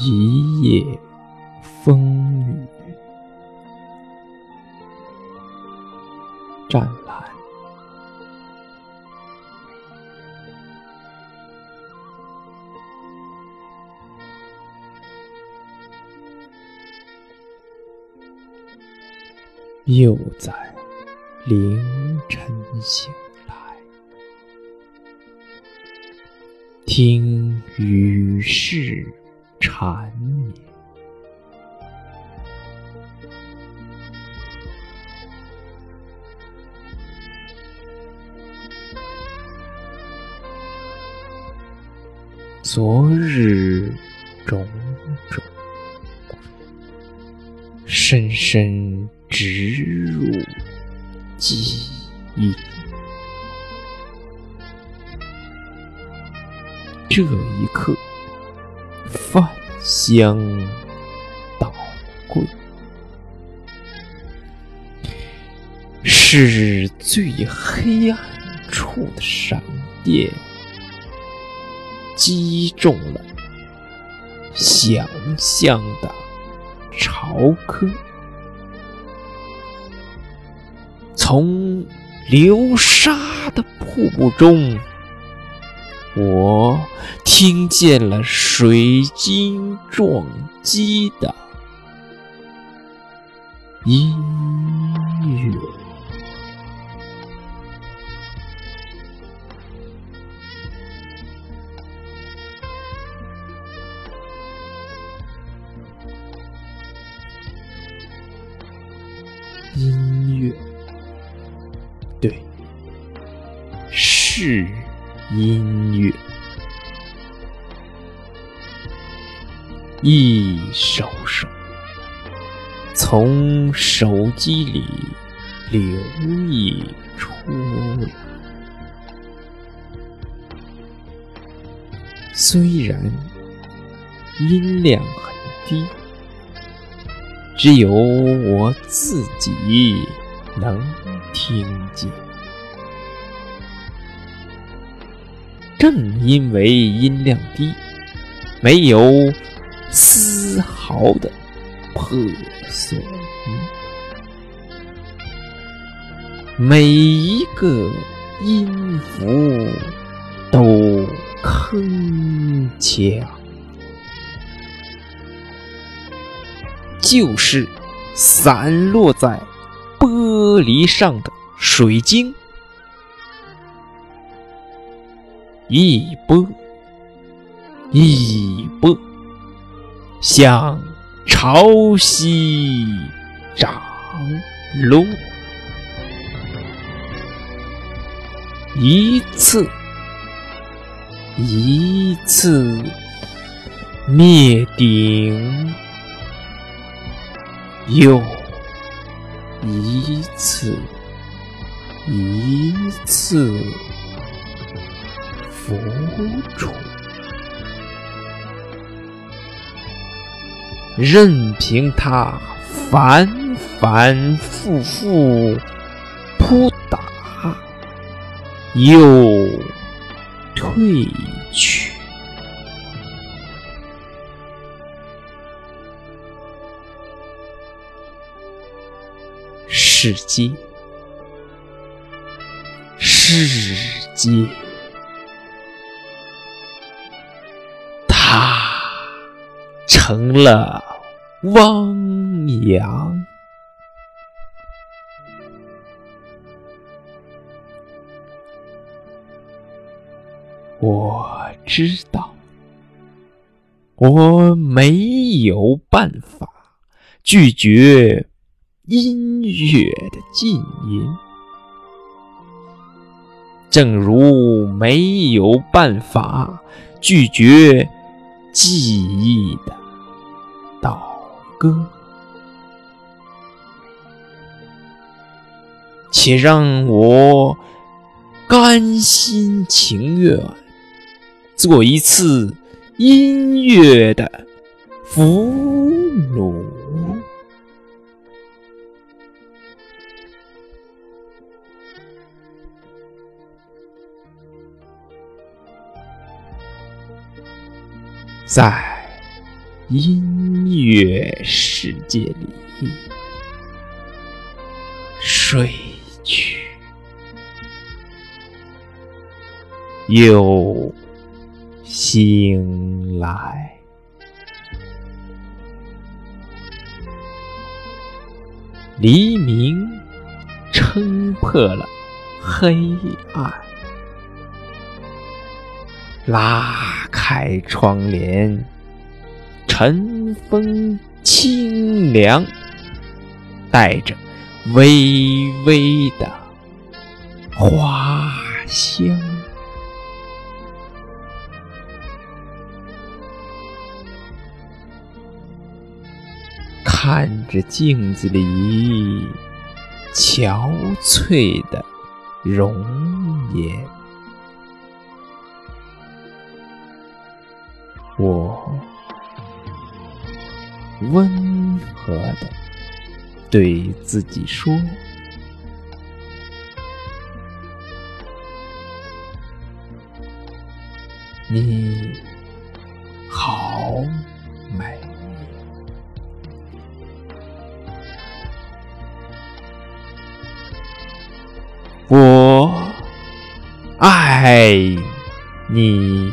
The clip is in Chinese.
一夜风雨，湛蓝。又在凌晨醒来，听雨势缠绵。昨日种种，深深植入记忆。这一刻，饭香倒桂，是最黑暗处的闪电。击中了想象的潮科，从流沙的瀑布中，我听见了水晶撞击的音乐。音乐，对，是音乐。一首首从手机里流溢出来，虽然音量很低。只有我自己能听见。正因为音量低，没有丝毫的破损，每一个音符都铿锵。就是散落在玻璃上的水晶，一波一波向潮汐涨落，一次一次灭顶。又一次，一次浮出，任凭他反反复复扑打，又退去。世界，世界，他成了汪洋。我知道，我没有办法拒绝。音乐的禁淫，正如没有办法拒绝记忆的歌，且让我甘心情愿做一次音乐的俘虏。在音乐世界里睡去，又醒来。黎明撑破了黑暗，拉开窗帘，晨风清凉，带着微微的花香。看着镜子里憔悴的容颜，我温和的对自己说：“你好美。”我爱你。